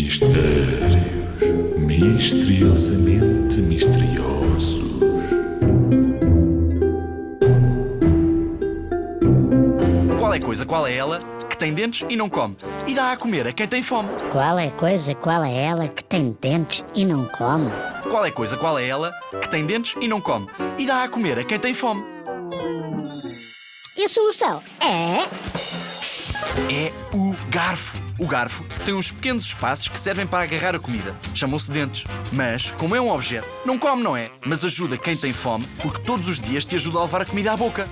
Mistérios misteriosamente misteriosos. Qual é coisa, qual é ela, que tem dentes e não come, e dá a comer a quem tem fome? Qual é coisa, qual é ela que tem dentes e não come? Qual é coisa, qual é ela, que tem dentes e não come, e dá a comer a quem tem fome? E a solução é. É o garfo. O garfo tem uns pequenos espaços que servem para agarrar a comida. Chamam-se dentes. Mas, como é um objeto, não come, não é? Mas ajuda quem tem fome, porque todos os dias te ajuda a levar a comida à boca.